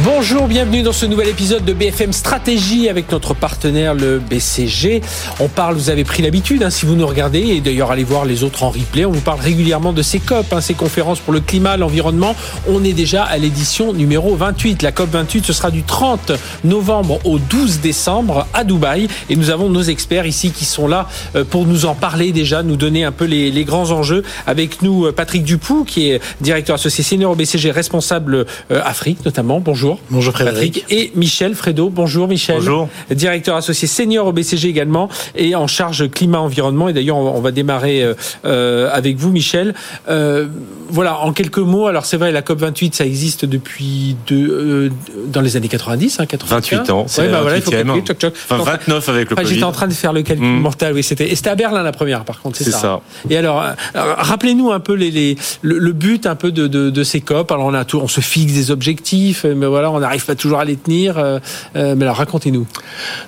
Bonjour, bienvenue dans ce nouvel épisode de BFM Stratégie avec notre partenaire le BCG. On parle, vous avez pris l'habitude, hein, si vous nous regardez, et d'ailleurs allez voir les autres en replay, on vous parle régulièrement de ces COP, hein, ces conférences pour le climat, l'environnement. On est déjà à l'édition numéro 28. La COP 28, ce sera du 30 novembre au 12 décembre à Dubaï. Et nous avons nos experts ici qui sont là euh, pour nous en parler déjà, nous donner un peu les, grands enjeux. Avec nous, euh, Patrick Dupoux, qui est directeur associé senior au BCG, responsable euh, Afrique notamment. Bonjour. Bonjour Frédéric. Patrick. Et Michel Fredo. Bonjour Michel. Bonjour. Directeur associé senior au BCG également et en charge climat-environnement. Et d'ailleurs, on va démarrer euh, euh, avec vous, Michel. Euh, voilà, en quelques mots. Alors c'est vrai, la COP 28, ça existe depuis de, dans les années 90, hein, 28 ans. C'est ouais, bah voilà, il faut 28e. calculer, toc, toc. Enfin, 29 avec le Enfin, Covid. J'étais en train de faire le calcul Mm. mental, oui, c'était. Et c'était à Berlin la première, par contre, c'est C'est ça. ça. Et alors, alors, rappelez-nous un peu les, les- le, le but un peu de, de, de ces COP. Alors, on a tout, on se fixe des objectifs, mais voilà, on n'arrive pas toujours à les tenir. euh, euh, mais alors, racontez-nous.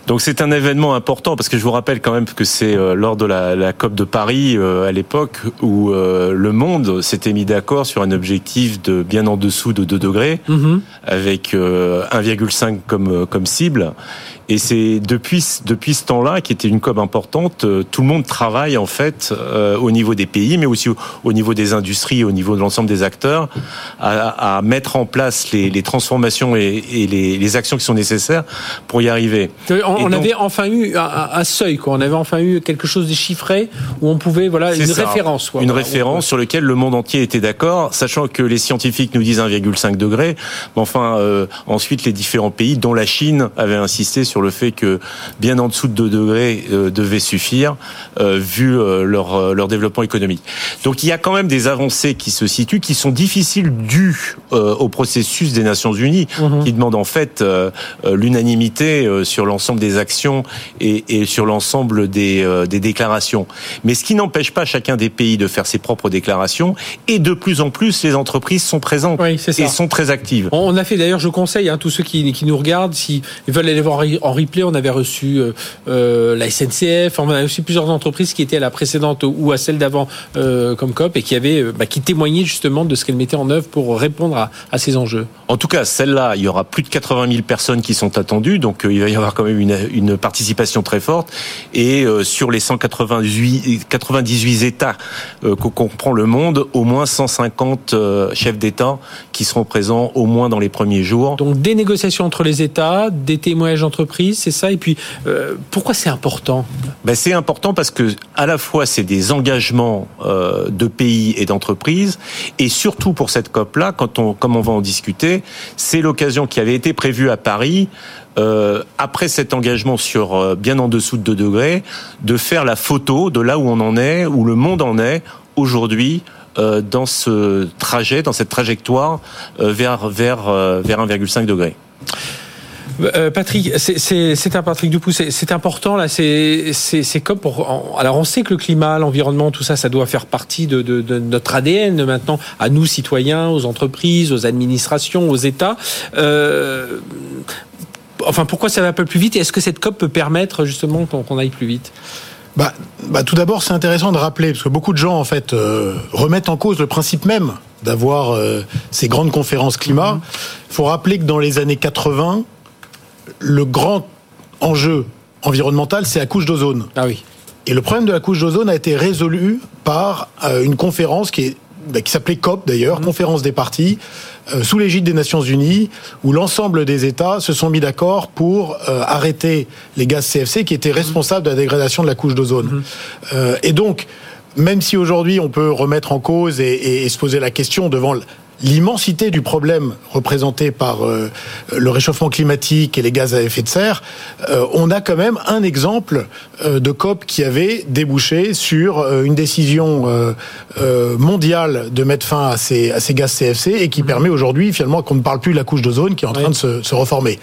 Donc c'est un événement important parce que je vous rappelle quand même que c'est euh, lors de la, la COP de Paris à l'époque où le monde s'était mis d'accord sur un objectif de bien en dessous de 2 degrés Mhm. avec euh, 1,5 comme comme cible. Et c'est depuis depuis ce temps-là, qui était une COP importante, tout le monde travaille en fait au niveau des pays, mais aussi au, au niveau des industries, au niveau de l'ensemble des acteurs, à, à mettre en place les, les transformations et, et les, les actions qui sont nécessaires pour y arriver. On, Et on donc- avait enfin eu un, seuil, quoi. On avait enfin eu quelque chose de chiffré où on pouvait, voilà, une ça. référence, quoi. Une Voilà. référence sur laquelle le monde entier était d'accord, sachant que les scientifiques nous disent 1,5 degré. Mais enfin, euh, ensuite, les différents pays, dont la Chine, avaient insisté sur le fait que bien en dessous de 2 degrés euh, devait suffire, euh, vu leur, leur développement économique. Donc il y a quand même des avancées qui se situent, qui sont difficiles dues au processus des Nations Unies, Mhm. qui demande en fait euh, euh, l'unanimité euh, sur l'ensemble des actions et, et sur l'ensemble des, euh, des déclarations. Mais ce qui n'empêche pas chacun des pays de faire ses propres déclarations. Et de plus en plus, les entreprises sont présentes Oui, et sont très actives. On a fait d'ailleurs, je conseille hein, tous ceux qui, qui nous regardent, s'ils veulent aller voir en replay, on avait reçu euh, la SNCF, on a aussi plusieurs entreprises qui étaient à la précédente ou à celle d'avant comme COP et qui avaient, bah, qui témoignaient justement de ce qu'elles mettaient en œuvre pour répondre à, à ces enjeux. En tout cas, celle-là, il y aura plus de 80 000 personnes qui sont attendues, donc euh, il va y avoir quand même une, une participation très forte. Et euh, sur les 198 98 États euh, que comprend le monde, au moins 150 euh, chefs d'État qui seront présents au moins dans les premiers jours. Donc des négociations entre les États, des témoignages d'entreprises, c'est ça? Et puis pourquoi c'est important? Ben, c'est important parce que à la fois c'est des engagements de pays et d'entreprises et surtout pour cette COP là, quand on comme on va en discuter, c'est l'occasion qui avait été prévue à Paris. euh, après cet engagement sur euh, bien en dessous de 2 degrés, de faire la photo de là où on en est, où le monde en est aujourd'hui euh, dans ce trajet, dans cette trajectoire euh, vers vers euh, vers 1,5 degré. Euh, Patrick, c'est- un Patrick c'est important là, c'est comme pour. en- alors on sait que le climat, l'environnement, tout ça, ça doit faire partie de, de, de notre ADN maintenant, à nous citoyens, aux entreprises, aux administrations, aux États. Euh, enfin, pourquoi ça va un peu plus vite Et est-ce que cette COP peut permettre justement qu'on aille plus vite? Bah, bah, tout d'abord, c'est intéressant de rappeler, parce que beaucoup de gens, en fait, euh, remettent en cause le principe même d'avoir euh, ces grandes conférences climat. Il faut rappeler que dans les années 80, le grand enjeu environnemental, c'est la couche d'ozone. Ah oui. Et le problème de la couche d'ozone a été résolu par euh, une conférence qui est bah, qui s'appelait COP d'ailleurs, conférence des partis, euh, sous l'égide des Nations Unies, où l'ensemble des États se sont mis d'accord pour euh, arrêter les gaz CFC qui étaient responsables de la dégradation de la couche d'ozone. Euh, et donc, même si aujourd'hui on peut remettre en cause et, et- et se poser la question devant l'immensité du problème représenté par euh, le réchauffement climatique et les gaz à effet de serre, euh, on a quand même un exemple euh, de COP qui avait débouché sur une décision mondiale de mettre fin à ces, à ces gaz CFC et qui permet aujourd'hui finalement qu'on ne parle plus de la couche d'ozone qui est en train de se, se reformer.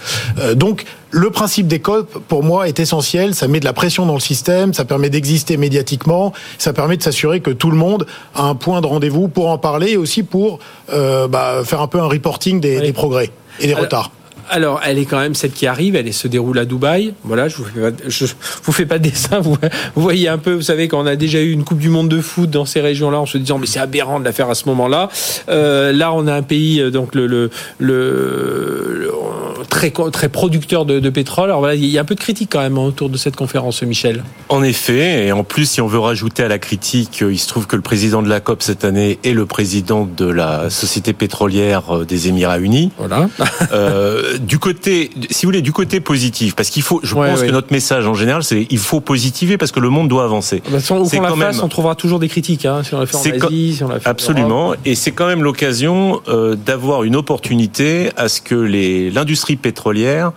donc le principe des COP, pour moi, est essentiel. Ça met de la pression dans le système, ça permet d'exister médiatiquement, ça permet de s'assurer que tout le monde a un point de rendez-vous pour en parler et aussi pour euh, bah, faire un peu un reporting des, des progrès et des retards alors, elle est quand même celle qui arrive. Elle se déroule à Dubaï. Voilà, je vous fais pas, je vous fais pas de dessin. Vous, voyez un peu. Vous savez qu'on a déjà eu une Coupe du Monde de foot dans ces régions-là, en se disant mais c'est aberrant de la faire à ce moment-là. Euh, là, on a un pays euh, donc le, le, le, très très producteur de, de, pétrole. Alors voilà, il y a un peu de critique quand même autour de cette conférence, Michel. En effet, et en plus, si on veut rajouter à la critique, euh, il se trouve que le président de la COP cette année est le président de la société pétrolière des Émirats Unis. Voilà. euh, du côté, si vous voulez, du côté positif, parce qu'il faut, je pense que notre message en général, c'est il faut positiver parce que le monde doit avancer. Bah, si on, c'est quand même, on trouvera toujours des critiques hein, si on l'a fait en Asie, si on l'a fait Absolument, et c'est quand même l'occasion euh, d'avoir une opportunité à ce que les l'industrie pétrolière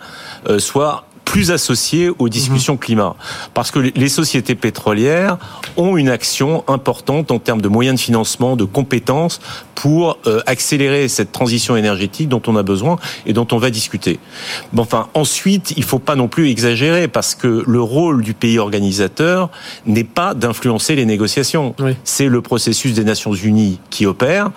euh, soit plus associés aux discussions mhm. climat. Parce que les sociétés pétrolières ont une action importante en termes de moyens de financement, de compétences pour euh, accélérer cette transition énergétique dont on a besoin et dont on va discuter. Bon, enfin, ensuite, il faut pas non plus exagérer parce que le rôle du pays organisateur n'est pas d'influencer les négociations. C'est le processus des Nations Unies qui opère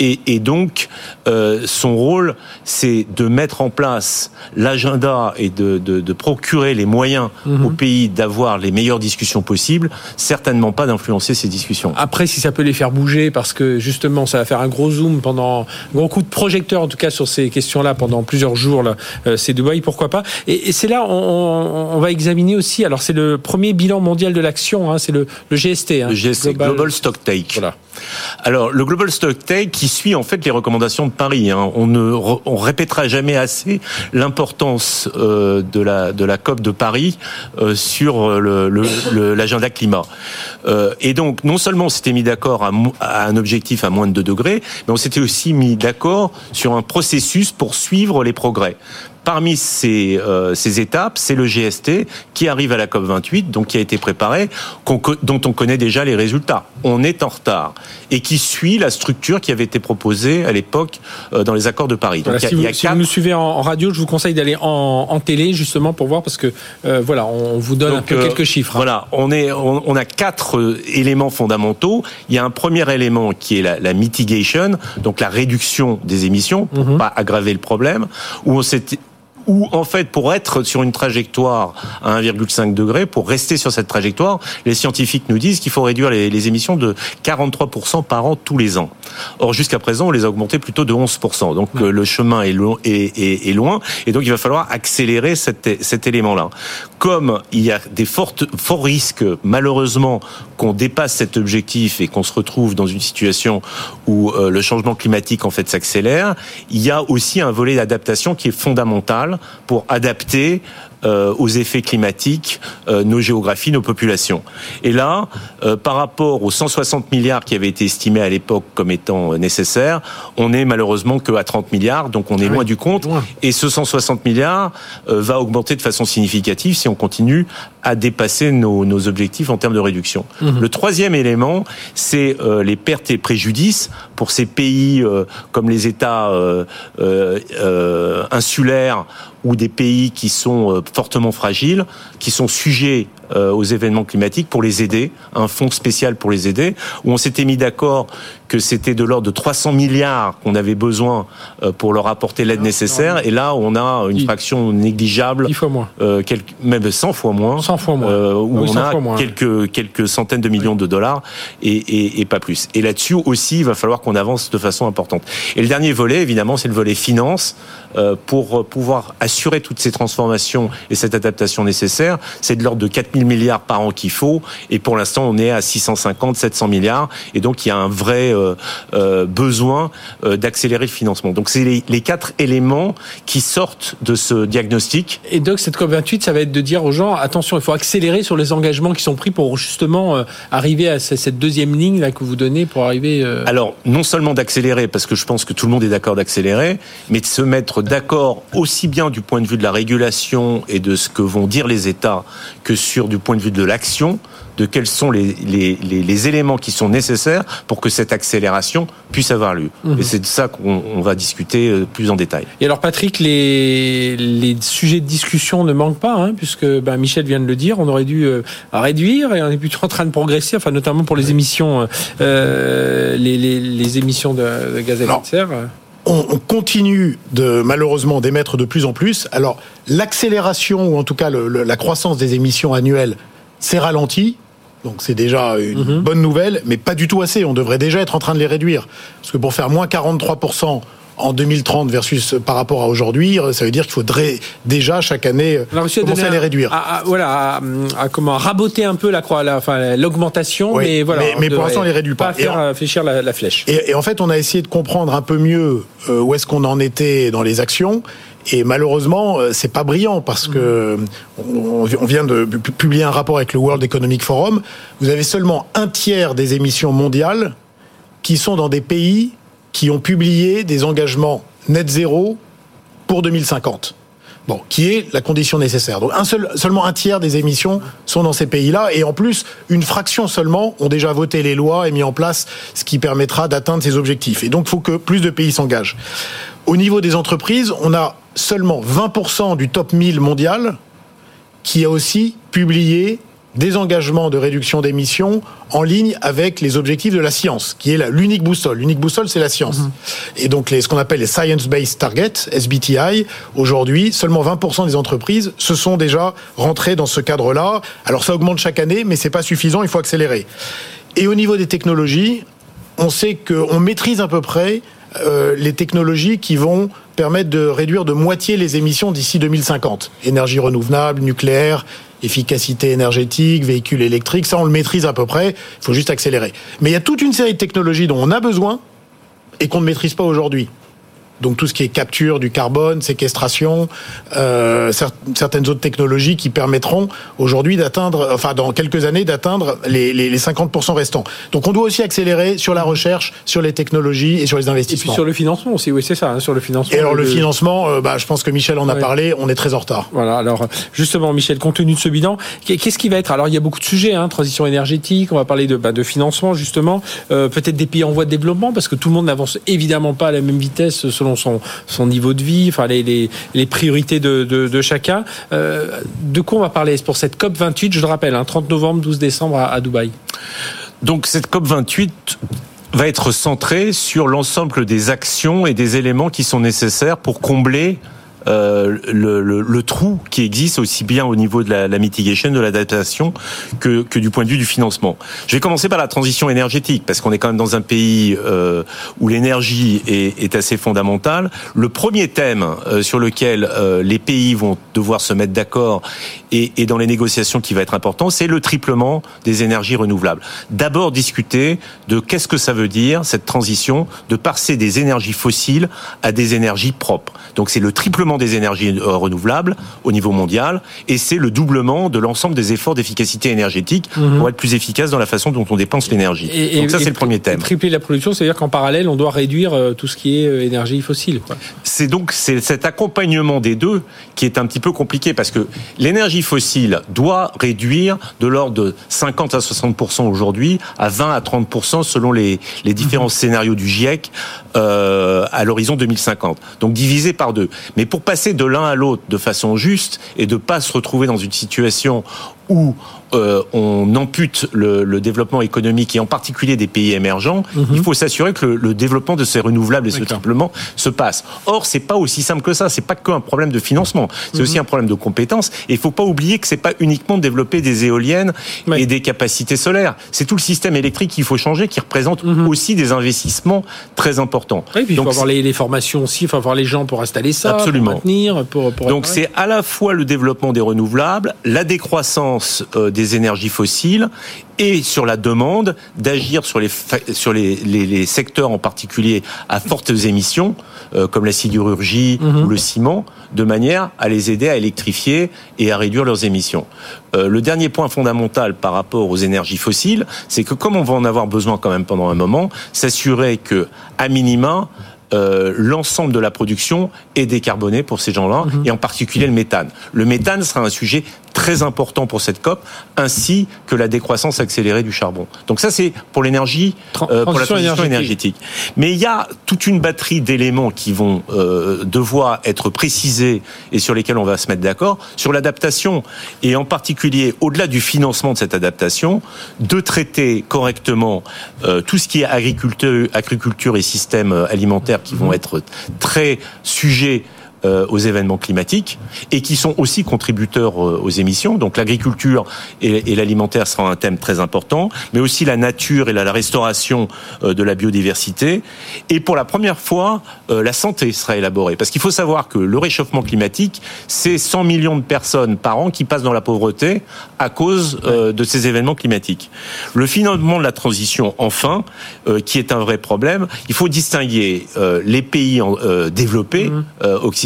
et, et donc, euh, son rôle, c'est de mettre en place l'agenda et de, de, de, procurer les moyens mhm. au pays d'avoir les meilleures discussions possibles, certainement pas d'influencer ces discussions. Après, si ça peut les faire bouger, parce que justement, ça va faire un gros zoom pendant, un gros coup de projecteur en tout cas sur ces questions-là pendant plusieurs jours, là, euh, c'est Dubaï, pourquoi pas. Et, et c'est là, on, on, va examiner aussi, alors c'est le premier bilan mondial de l'action, hein, c'est le, le, GST. Hein, le GST, Global, Global Stock Take. Voilà. Alors, le Global Stock Take qui suit en fait les recommandations de Paris. Hein. On ne on répétera jamais assez l'importance euh, de la de la COP de Paris euh, sur l'agenda le, climat. Euh, et donc, non seulement on s'était mis d'accord à, un objectif à moins de 2 degrés, mais on s'était aussi mis d'accord sur un processus pour suivre les progrès. Parmi ces, ces étapes, c'est le GST qui arrive à la COP 28, donc qui a été préparé, dont on connaît déjà les résultats. On est en retard et qui suit la structure qui avait été proposée à l'époque euh, dans les accords de Paris. Donc, si, vous, si vous, nous suivez en, radio, je vous conseille d'aller en, en, télé justement pour voir parce que euh, voilà, on vous donne un peu euh, quelques chiffres. Hein. Voilà, on est, on, on, a quatre éléments fondamentaux. Il y a un premier élément qui est la, la mitigation, donc la réduction des émissions pour mm -hmm. pas aggraver le problème, où on s'est où en fait pour être sur une trajectoire à 1,5 degré, pour rester sur cette trajectoire, les scientifiques nous disent qu'il faut réduire les, les, émissions de 43% par an tous les ans. Or jusqu'à présent, on les a augmentés plutôt de 11%. Donc ouais. le chemin est, lo est, est, est, loin et donc il va falloir accélérer cet, cet élément-là. Comme il y a des fortes, forts risques malheureusement qu'on dépasse cet objectif et qu'on se retrouve dans une situation où euh, le changement climatique en fait s'accélère, il y a aussi un volet d'adaptation qui est fondamental pour adapter euh, aux effets climatiques euh, nos géographies, nos populations. Et là, euh, par rapport aux 160 milliards qui avaient été estimés à l'époque comme étant nécessaires, on est malheureusement que à 30 milliards, donc on est ah loin oui, du compte. Loin. Et ce 160 milliards va augmenter de façon significative si on continue à dépasser nos, nos objectifs en termes de réduction. Mmh. Le troisième élément, c'est les pertes et préjudices pour ces pays comme les États insulaires ou des pays qui sont fortement fragiles, qui sont sujets euh, aux événements climatiques pour les aider, un fonds spécial pour les aider, où on s'était mis d'accord que c'était de l'ordre de 300 milliards qu'on avait besoin euh, pour leur apporter l'aide nécessaire, et là on a une fraction négligeable, 10 fois moins, euh, quelques, même 100 fois moins, 100 fois moins, euh, où oui, on a moins. quelques quelques centaines de millions oui. de dollars et, et, et, pas plus. Et là-dessus aussi, il va falloir qu'on avance de façon importante. Et le dernier volet, évidemment, c'est le volet finance euh, pour pouvoir assurer toutes ces transformations et cette adaptation nécessaire. C'est de l'ordre de 4 000 000 milliards par an qu'il faut. Et pour l'instant, on est à 650, 700 milliards. Et donc, il y a un vrai euh, euh, besoin euh, d'accélérer le financement. Donc, c'est les, les, quatre éléments qui sortent de ce diagnostic. Et donc, cette COP28, ça va être de dire aux gens, attention, il faut accélérer sur les engagements qui sont pris pour justement arriver à cette deuxième ligne là que vous donnez pour arriver. Alors, non seulement d'accélérer, parce que je pense que tout le monde est d'accord d'accélérer, mais de se mettre d'accord aussi bien du point de vue de la régulation et de ce que vont dire les États que sur du point de vue de l'action, de quels sont les, les, les, éléments qui sont nécessaires pour que cette accélération puisse avoir lieu. Mhm. Et c'est de ça qu'on va discuter euh, plus en détail. Et alors Patrick, les, les sujets de discussion ne manquent pas, hein, puisque ben, Michel vient de le dire, on aurait dû euh, réduire et on est plutôt en train de progresser, enfin notamment pour les émissions, euh, les, les, émissions de, gaz à effet de serre on, continue de malheureusement d'émettre de plus en plus. Alors l'accélération ou en tout cas la croissance des émissions annuelles s'est ralentie. Donc c'est déjà une mhm. bonne nouvelle, mais pas du tout assez. On devrait déjà être en train de les réduire. Parce que pour faire moins 43% en 2030 versus par rapport à aujourd'hui, ça veut dire qu'il faudrait déjà chaque année commencer à les réduire. voilà, à, comment raboter un peu la croix, enfin l'augmentation, mais voilà. Mais, pour l'instant, on les réduit pas. Pas faire euh, fléchir la, flèche. Et, en fait, on a essayé de comprendre un peu mieux euh, où est-ce qu'on en était dans les actions. Et malheureusement, euh, c'est pas brillant parce que on vient de publier un rapport avec le World Economic Forum. Vous avez seulement un tiers des émissions mondiales qui sont dans des pays qui ont publié des engagements net zéro pour 2050. Bon, qui est la condition nécessaire. Donc seulement un tiers des émissions sont dans ces pays-là, et en plus, une fraction seulement ont déjà voté les lois et mis en place ce qui permettra d'atteindre ces objectifs. Et donc, il faut que plus de pays s'engagent. Au niveau des entreprises, on a seulement 20% du top 1000 mondial qui a aussi publié des engagements de réduction d'émissions en ligne avec les objectifs de la science, qui est l'unique boussole. L'unique boussole, c'est la science. Mhm. Et donc, les, ce qu'on appelle les Science-Based Targets, SBTI, aujourd'hui, seulement 20% des entreprises se sont déjà rentrées dans ce cadre-là. Alors, ça augmente chaque année, mais c'est pas suffisant, il faut accélérer. Et au niveau des technologies, on sait qu'on maîtrise à peu près euh, les technologies qui vont permettre de réduire de moitié les émissions d'ici 2050. Énergie renouvelable, nucléaire, efficacité énergétique, véhicules électriques, ça on le maîtrise à peu près, il faut juste accélérer. Mais il y a toute une série de technologies dont on a besoin et qu'on ne maîtrise pas aujourd'hui donc tout ce qui est capture du carbone, séquestration, euh, certaines autres technologies qui permettront aujourd'hui d'atteindre, enfin dans quelques années, d'atteindre les, les, les 50% restants. Donc on doit aussi accélérer sur la recherche, sur les technologies et sur les investissements. Et puis sur le financement aussi, oui c'est ça, hein, sur le financement. Et alors le, financement, euh, bah, je pense que Michel en a parlé, on est très en retard. Voilà, alors justement Michel, compte tenu de ce bilan, qu'est-ce qui va être Alors il y a beaucoup de sujets, hein, transition énergétique, on va parler de, bah, de financement justement, euh, peut-être des pays en voie de développement, parce que tout le monde n'avance évidemment pas à la même vitesse selon son, niveau de vie, enfin les, les, priorités de, de, chacun. Euh, de quoi on va parler pour cette COP 28 Je le rappelle, 30 hein, novembre, 12 décembre à, à Dubaï. Donc cette COP 28 va être centrée sur l'ensemble des actions et des éléments qui sont nécessaires pour combler euh, le, le, le, trou qui existe aussi bien au niveau de la, la mitigation, de l'adaptation, que, que, du point de vue du financement. Je vais commencer par la transition énergétique, parce qu'on est quand même dans un pays euh, où l'énergie est, est, assez fondamentale. Le premier thème euh, sur lequel euh, les pays vont devoir se mettre d'accord et, et, dans les négociations qui va être important, c'est le triplement des énergies renouvelables. D'abord discuter de qu'est-ce que ça veut dire, cette transition, de passer des énergies fossiles à des énergies propres. Donc c'est le triplement des énergies euh, renouvelables au niveau mondial et c'est le doublement de l'ensemble des efforts d'efficacité énergétique mhm. pour être plus efficace dans la façon dont on dépense l'énergie. Donc ça, c'est le premier thème. Tripler la production, c'est-à-dire qu'en parallèle, on doit réduire euh, tout ce qui est euh, énergie fossile. C'est donc cet accompagnement des deux qui est un petit peu compliqué parce que l'énergie fossile doit réduire de l'ordre de 50 à 60% aujourd'hui à 20 à 30 selon les, les différents mhm. scénarios du GIEC euh, à l'horizon 2050. Donc divisé par deux. Mais pour passer de l'un à l'autre de façon juste et de pas se retrouver dans une situation où euh, on ampute le, le, développement économique et en particulier des pays émergents, mhm. il faut s'assurer que le, le, développement de ces renouvelables et ce triplement se passe. Or, c'est pas aussi simple que ça. C'est pas qu'un problème de financement. C'est mhm. aussi un problème de compétences. Et il faut pas oublier que c'est pas uniquement de développer des éoliennes et des capacités solaires. C'est tout le système électrique qu'il faut changer, qui représente mhm. aussi des investissements très importants. Oui, puis il faut avoir les, les, formations aussi, il faut avoir les gens pour installer ça, absolument. pour maintenir, pour, pour Donc c'est à la fois le développement des renouvelables, la décroissance dépendance euh, des énergies fossiles et sur la demande d'agir sur les sur les, les, secteurs en particulier à fortes émissions euh, comme la sidérurgie mhm. ou le ciment de manière à les aider à électrifier et à réduire leurs émissions. Euh, le dernier point fondamental par rapport aux énergies fossiles, c'est que comme on va en avoir besoin quand même pendant un moment, s'assurer que à minima euh, l'ensemble de la production est décarboné pour ces gens-là, mhm. et en particulier le méthane. Le méthane sera un sujet très important pour cette COP, ainsi que la décroissance accélérée du charbon. Donc ça, c'est pour l'énergie, euh, pour la transition énergétique. Mais il y a toute une batterie d'éléments qui vont euh, devoir être précisés et sur lesquels on va se mettre d'accord sur l'adaptation et en particulier au-delà du financement de cette adaptation, de traiter correctement euh, tout ce qui est agriculture, agriculture et système alimentaire qui vont mhm. être très sujets euh, aux événements climatiques et qui sont aussi contributeurs euh, aux émissions. Donc l'agriculture et, l'alimentaire sera un thème très important, mais aussi la nature et la, restauration euh, de la biodiversité. Et pour la première fois, la santé sera élaborée. Parce qu'il faut savoir que le réchauffement climatique, c'est 100 millions de personnes par an qui passent dans la pauvreté à cause de ces événements climatiques. Le financement de la transition, enfin, qui est un vrai problème, il faut distinguer les pays développés mmh.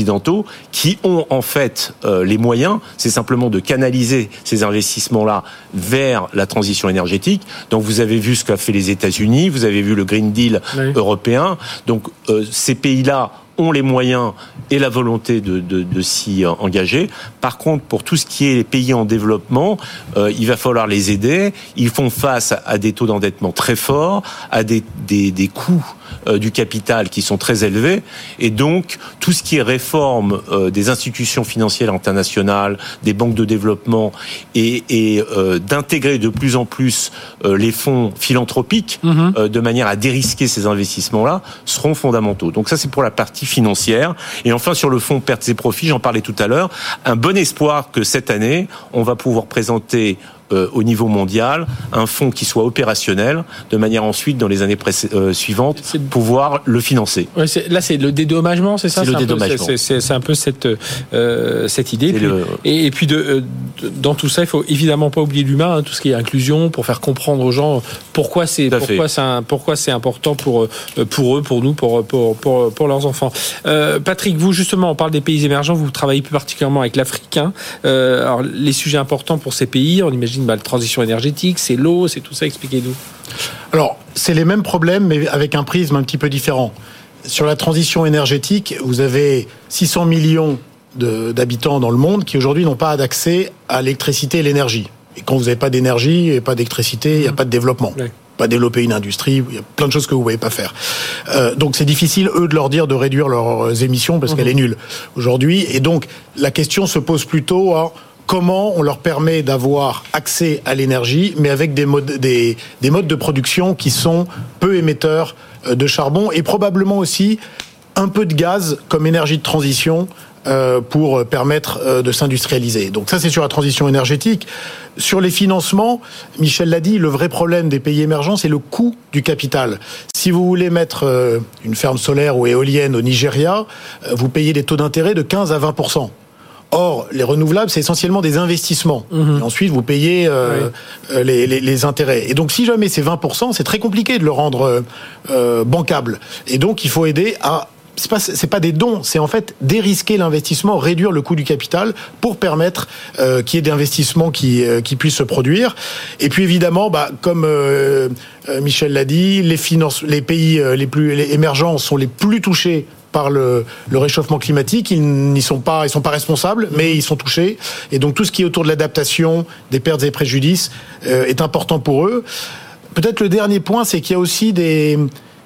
Occidentaux qui ont en fait euh, les moyens, c'est simplement de canaliser ces investissements-là vers la transition énergétique. Donc vous avez vu ce qu'a fait les États-Unis, vous avez vu le Green Deal européen. Donc euh, ces pays-là ont les moyens et la volonté de, de, de s'y engager. Par contre, pour tout ce qui est les pays en développement, euh, il va falloir les aider. Ils font face à des taux d'endettement très forts, à des, des, des coûts euh, du capital qui sont très élevés. Et donc, tout ce qui est réforme euh, des institutions financières internationales, des banques de développement et, et euh, d'intégrer de plus en plus les fonds philanthropiques mhm. de manière à dérisquer ces investissements-là seront fondamentaux. Donc ça, c'est pour la partie financière. Et enfin, sur le fonds pertes et profits, j'en parlais tout à l'heure, un bon espoir que cette année, on va pouvoir présenter euh, au niveau mondial un fonds qui soit opérationnel, de manière ensuite, dans les années euh, suivantes, pouvoir le financer. là, c'est le dédommagement, c'est ça? C'est le dédommagement. C'est un peu cette, euh, cette idée. Et, puis, de, dans tout ça, il faut évidemment pas oublier l'humain, hein, tout ce qui est inclusion, pour faire comprendre aux gens pourquoi c'est pourquoi c'est important pour pour eux, pour nous, pour pour pour, pour leurs enfants. Patrick, vous justement, on parle des pays émergents. Vous travaillez plus particulièrement avec l'Afrique. Hein. alors, les sujets importants pour ces pays, on imagine la transition énergétique, c'est l'eau, c'est tout ça. Expliquez-nous. Alors, c'est les mêmes problèmes, mais avec un prisme un petit peu différent. Sur la transition énergétique, vous avez 600 millions d'habitants dans le monde qui aujourd'hui n'ont pas d'accès à l'électricité et l'énergie. Et quand vous n'avez pas d'énergie et pas d'électricité, il n'y a pas de développement. Pas développer une industrie, il y a plein de choses que vous ne pouvez pas faire. Euh, donc c'est difficile, eux, de leur dire de réduire leurs émissions parce mhm. qu'elle est nulle aujourd'hui. Et donc la question se pose plutôt à comment on leur permet d'avoir accès à l'énergie, mais avec des modes, des, de production qui sont peu émetteurs euh, de charbon et probablement aussi un peu de gaz comme énergie de transition euh, pour permettre euh, de s'industrialiser. Donc ça, c'est sur la transition énergétique. Sur les financements, Michel l'a dit, le vrai problème des pays émergents, c'est le coût du capital. Si vous voulez mettre une ferme solaire ou éolienne au Nigeria, vous payez des taux d'intérêt de 15 à 20 Or, les renouvelables, c'est essentiellement des investissements. Mhm. Et ensuite, vous payez euh, euh, les, intérêts. Et donc, si jamais c'est 20%, c'est très compliqué de le rendre euh, bancable. Et donc, il faut aider à c'est pas pas des dons, c'est en fait dérisquer l'investissement, réduire le coût du capital pour permettre qu'il y ait des investissements qui qui puissent se produire. Et puis évidemment, bah, comme Michel l'a dit, les finances, les pays les plus émergents sont les plus touchés par le, réchauffement climatique. Ils n'y sont pas, ils sont pas responsables, mais ils sont touchés. Et donc tout ce qui est autour de l'adaptation, des pertes et préjudices euh, est important pour eux. Peut-être le dernier point, c'est qu'il y a aussi des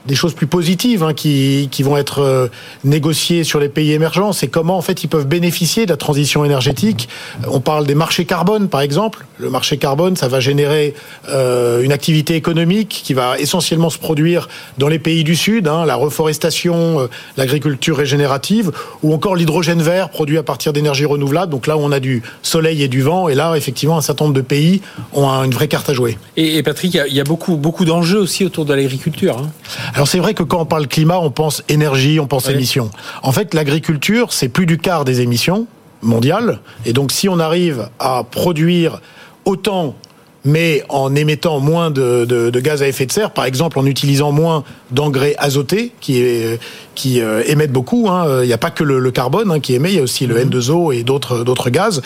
des choses plus positives hein, qui, vont être euh, négociées sur les pays émergents. C'est comment en fait ils peuvent bénéficier de la transition énergétique. Euh, on parle des marchés carbone par exemple. Le marché carbone, ça va générer euh, une activité économique qui va essentiellement se produire dans les pays du Sud, hein, la reforestation, l'agriculture régénérative, ou encore l'hydrogène vert produit à partir d'énergie renouvelable. Donc là, on a du soleil et du vent, et là, effectivement, un certain nombre de pays ont une vraie carte à jouer. Et, Patrick, il y, a beaucoup, beaucoup d'enjeux aussi autour de l'agriculture. Hein. Alors c'est vrai que quand on parle climat, on pense énergie, on pense émissions. En fait, l'agriculture, c'est plus du quart des émissions mondiales. Et donc si on arrive à produire autant mais en émettant moins de, de, gaz à effet de serre, par exemple en utilisant moins d'engrais azotés qui, est, qui euh, émettent beaucoup. Hein. Il n'y a pas que le, carbone hein, qui émet, il y a aussi le mhm. N2O et d'autres d'autres gaz.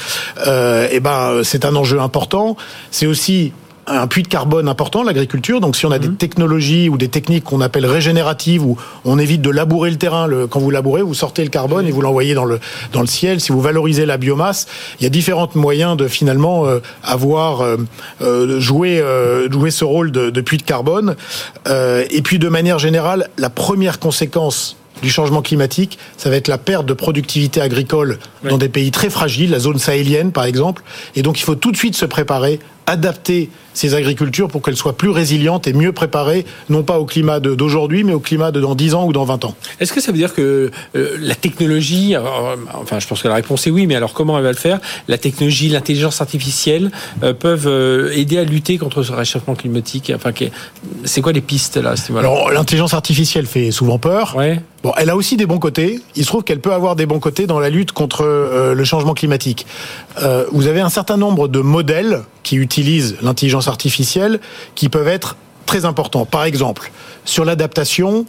Euh, et ben c'est un enjeu important. C'est aussi un puits de carbone important, l'agriculture. Donc, si on a des mhm. technologies ou des techniques qu'on appelle régénératives, où on évite de labourer le terrain, le, quand vous labourez, vous sortez le carbone et vous l'envoyez dans le dans le ciel. Si vous valorisez la biomasse, il y a différents moyens de finalement euh, avoir euh, euh, joué euh, jouer ce rôle de, de puits de carbone. et puis, de manière générale, la première conséquence du changement climatique, ça va être la perte de productivité agricole dans des pays très fragiles, la zone sahélienne par exemple. Et donc il faut tout de suite se préparer adapter ces agricultures pour qu'elles soient plus résilientes et mieux préparées, non pas au climat d'aujourd'hui, mais au climat de dans 10 ans ou dans 20 ans. Est-ce que ça veut dire que euh, la technologie, enfin je pense que la réponse est oui, mais alors comment elle va le faire? La technologie, l'intelligence artificielle euh, peuvent euh, aider à lutter contre ce réchauffement climatique? Enfin, c'est quoi les pistes là Alors l'intelligence artificielle fait souvent peur. Ouais. Bon, elle a aussi des bons côtés. Il se trouve qu'elle peut avoir des bons côtés dans la lutte contre le changement climatique. vous avez un certain nombre de modèles qui utilisent l'intelligence artificielle qui peuvent être très importants. Par exemple, sur l'adaptation,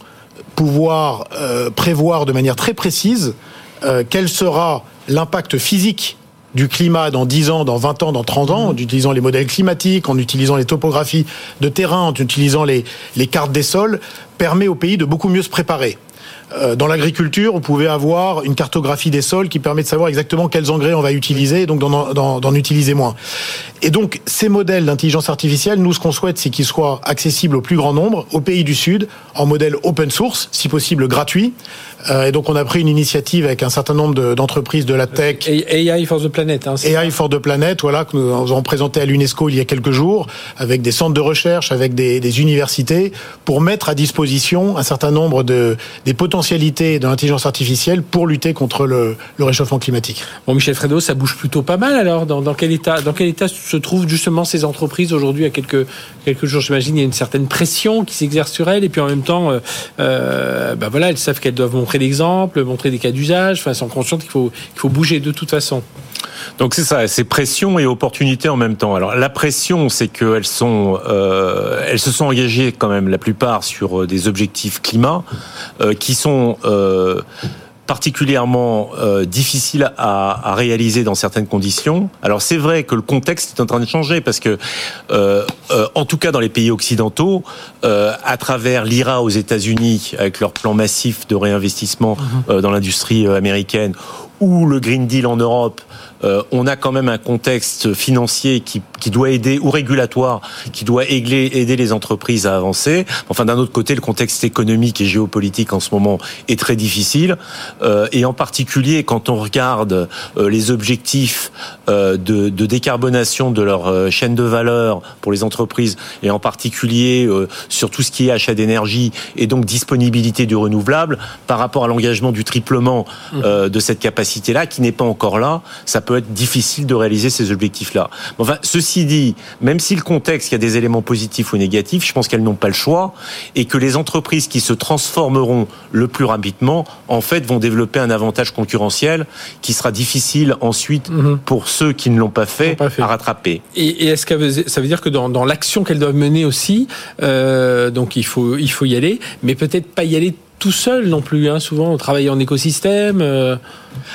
pouvoir euh, prévoir de manière très précise euh, quel sera l'impact physique du climat dans 10 ans, dans 20 ans, dans 30 ans, en utilisant les modèles climatiques, en utilisant les topographies de terrain, en utilisant les, les cartes des sols, permet au pays de beaucoup mieux se préparer. Euh, dans l'agriculture, vous pouvez avoir une cartographie des sols qui permet de savoir exactement quels engrais on va utiliser et donc d'en utiliser moins. Et donc, ces modèles d'intelligence artificielle, nous, ce qu'on souhaite, c'est qu'ils soient accessibles au plus grand nombre, aux pays du Sud, en modèle open source, si possible gratuit. Euh, et donc, on a pris une initiative avec un certain nombre d'entreprises de, la tech. AI for the Planet. Hein, AI for the Planet, voilà, que nous avons présenté à l'UNESCO il y a quelques jours, avec des centres de recherche, avec des, des universités, pour mettre à disposition un certain nombre de, des potentialités de l'intelligence artificielle pour lutter contre le, le, réchauffement climatique. Bon, Michel Fredo, ça bouge plutôt pas mal alors. Dans, dans quel état, dans quel état se trouvent justement ces entreprises aujourd'hui à quelques, quelques jours J'imagine il y a une certaine pression qui s'exerce sur elles et puis en même temps, euh ben voilà, elles savent qu'elles doivent montrer l'exemple, montrer des cas d'usage, enfin, sont conscientes qu'il faut, qu'il faut bouger de toute façon. Donc c'est ça, c'est pression et opportunité en même temps. Alors la pression, c'est qu'elles sont, euh, elles se sont engagées quand même la plupart sur euh, des objectifs climat euh, qui sont particulièrement euh, difficile à, à, réaliser dans certaines conditions. Alors c'est vrai que le contexte est en train de changer parce que, euh, euh, en tout cas dans les pays occidentaux, euh, à travers l'IRA aux États-Unis avec leur plan massif de réinvestissement mhm. euh, dans l'industrie américaine ou le Green Deal en Europe, euh, on a quand même un contexte financier qui, qui doit aider, ou régulatoire, qui doit aider, aider les entreprises à avancer. Enfin, d'un autre côté, le contexte économique et géopolitique en ce moment est très difficile. Euh, et en particulier, quand on regarde euh, les objectifs de, de, décarbonation de leur chaîne de valeur pour les entreprises, et en particulier sur tout ce qui est achat d'énergie et donc disponibilité du renouvelable, par rapport à l'engagement du triplement de cette capacité-là, qui n'est pas encore là, ça peut être difficile de réaliser ces objectifs-là. Enfin, ceci dit, même si le contexte, il y a des éléments positifs ou négatifs, je pense qu'elles n'ont pas le choix et que les entreprises qui se transformeront le plus rapidement, en fait, vont développer un avantage concurrentiel qui sera difficile ensuite mhm. pour ceux qui ne l'ont pas, fait, à rattraper. Et, est-ce que ça veut dire que dans, l'action qu'elles doivent mener aussi, euh, donc il faut, il faut y aller, mais peut-être pas y aller tout seul non plus. Hein. Souvent, on travaille en écosystème. Euh,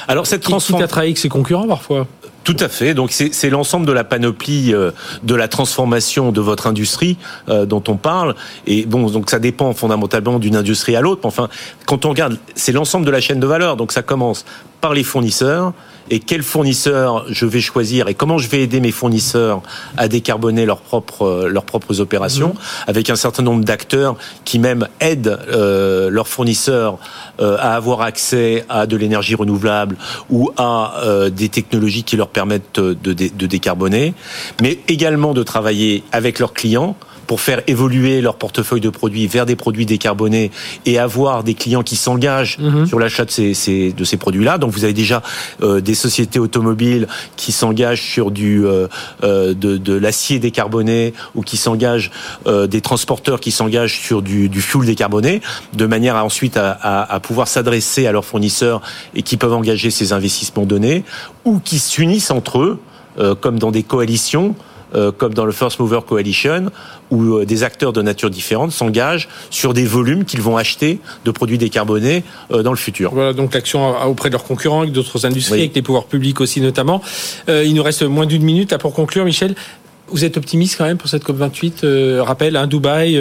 Alors cette transformation, travailler avec ses concurrents parfois. Tout à fait. Donc c'est l'ensemble de la panoplie euh, de la transformation de votre industrie euh, dont on parle. Et bon, donc ça dépend fondamentalement d'une industrie à l'autre. Enfin, quand on regarde, c'est l'ensemble de la chaîne de valeur. Donc ça commence par les fournisseurs, et quel fournisseur je vais choisir et comment je vais aider mes fournisseurs à décarboner leurs propres euh, leurs propres opérations, mhm. avec un certain nombre d'acteurs qui même aident euh, leurs fournisseurs euh, à avoir accès à de l'énergie renouvelable ou à euh, des technologies qui leur permettent de, décarboner, mais également de travailler avec leurs clients pour faire évoluer leur portefeuille de produits vers des produits décarbonés et avoir des clients qui s'engagent mhm. sur l'achat de ces, ces de ces produits-là. Donc vous avez déjà euh, des sociétés automobiles qui s'engagent sur du euh, euh de, l'acier décarboné ou qui s'engagent euh, des transporteurs qui s'engagent sur du, du fuel décarboné, de manière à ensuite à, pouvoir s'adresser à leurs fournisseurs et qui peuvent engager ces investissements donnés ou qui s'unissent entre eux, comme dans des coalitions euh, comme dans le First Mover Coalition, où euh, des acteurs de nature différente s'engagent sur des volumes qu'ils vont acheter de produits décarbonés euh, dans le futur. Voilà donc l'action auprès de leurs concurrents, avec d'autres industries, avec les pouvoirs publics aussi notamment. il nous reste moins d'une minute. pour conclure, Michel, vous êtes optimiste quand même pour cette COP28 euh, Rappel, un Dubaï,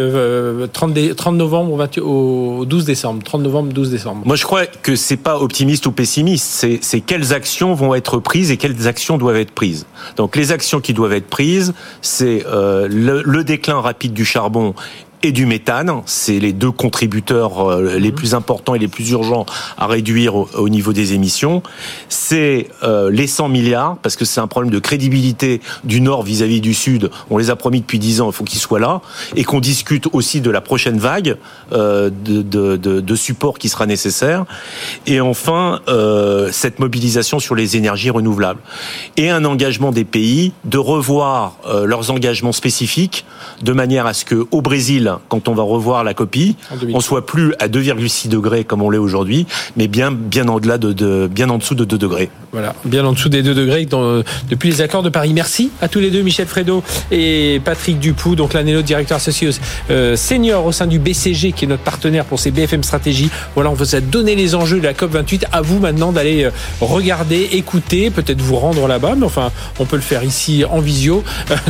30, euh, 30, novembre au 12 décembre. 30 novembre, 12 décembre. Moi, je crois que c'est pas optimiste ou pessimiste. C'est quelles actions vont être prises et quelles actions doivent être prises. Donc, les actions qui doivent être prises, c'est euh, le, déclin rapide du charbon et du méthane. C'est les deux contributeurs euh, les plus importants et les plus urgents à réduire au, niveau des émissions. C'est euh, les 100 milliards, parce que c'est un problème de crédibilité du Nord vis-à-vis du Sud. On les a promis depuis 10 ans, il faut qu'ils soient là. Et qu'on discute aussi de la prochaine vague euh, de, de, de, de, support qui sera nécessaire. Et enfin, cette mobilisation sur les énergies renouvelables. Et un engagement des pays de revoir leurs engagements spécifiques de manière à ce que au Brésil, quand on va revoir la copie, on soit plus à 2,6 degrés comme on l'est aujourd'hui, mais bien, bien en-delà de, bien en dessous de 2 degrés. Voilà, bien en dessous des 2 degrés depuis les accords de Paris. Merci à tous les deux, Michel Fredo et Patrick Dupoux, donc l'un et l'autre directeur associé euh, senior au sein du BCG, qui est notre partenaire pour ces BFM Stratégie. Voilà, on vous a donné les enjeux de la COP 28. À vous maintenant d'aller euh, regarder, écouter, peut-être vous rendre là-bas, mais enfin, on peut le faire ici en visio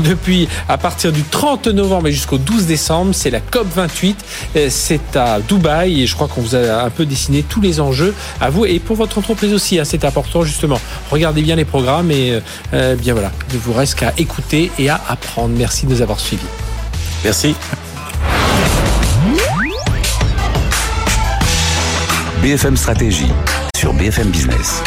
depuis à partir du 30 novembre et jusqu'au 12 décembre c'est la COP 28. Euh, c'est à Dubaï et je crois qu'on vous a un peu dessiné tous les enjeux à vous et pour votre entreprise aussi. Hein, c'est important justement. Regardez bien les programmes et euh, euh, bien voilà, il ne vous reste qu'à écouter et à apprendre. Merci de nous avoir suivis. Merci. BFM Stratégie sur BFM Business.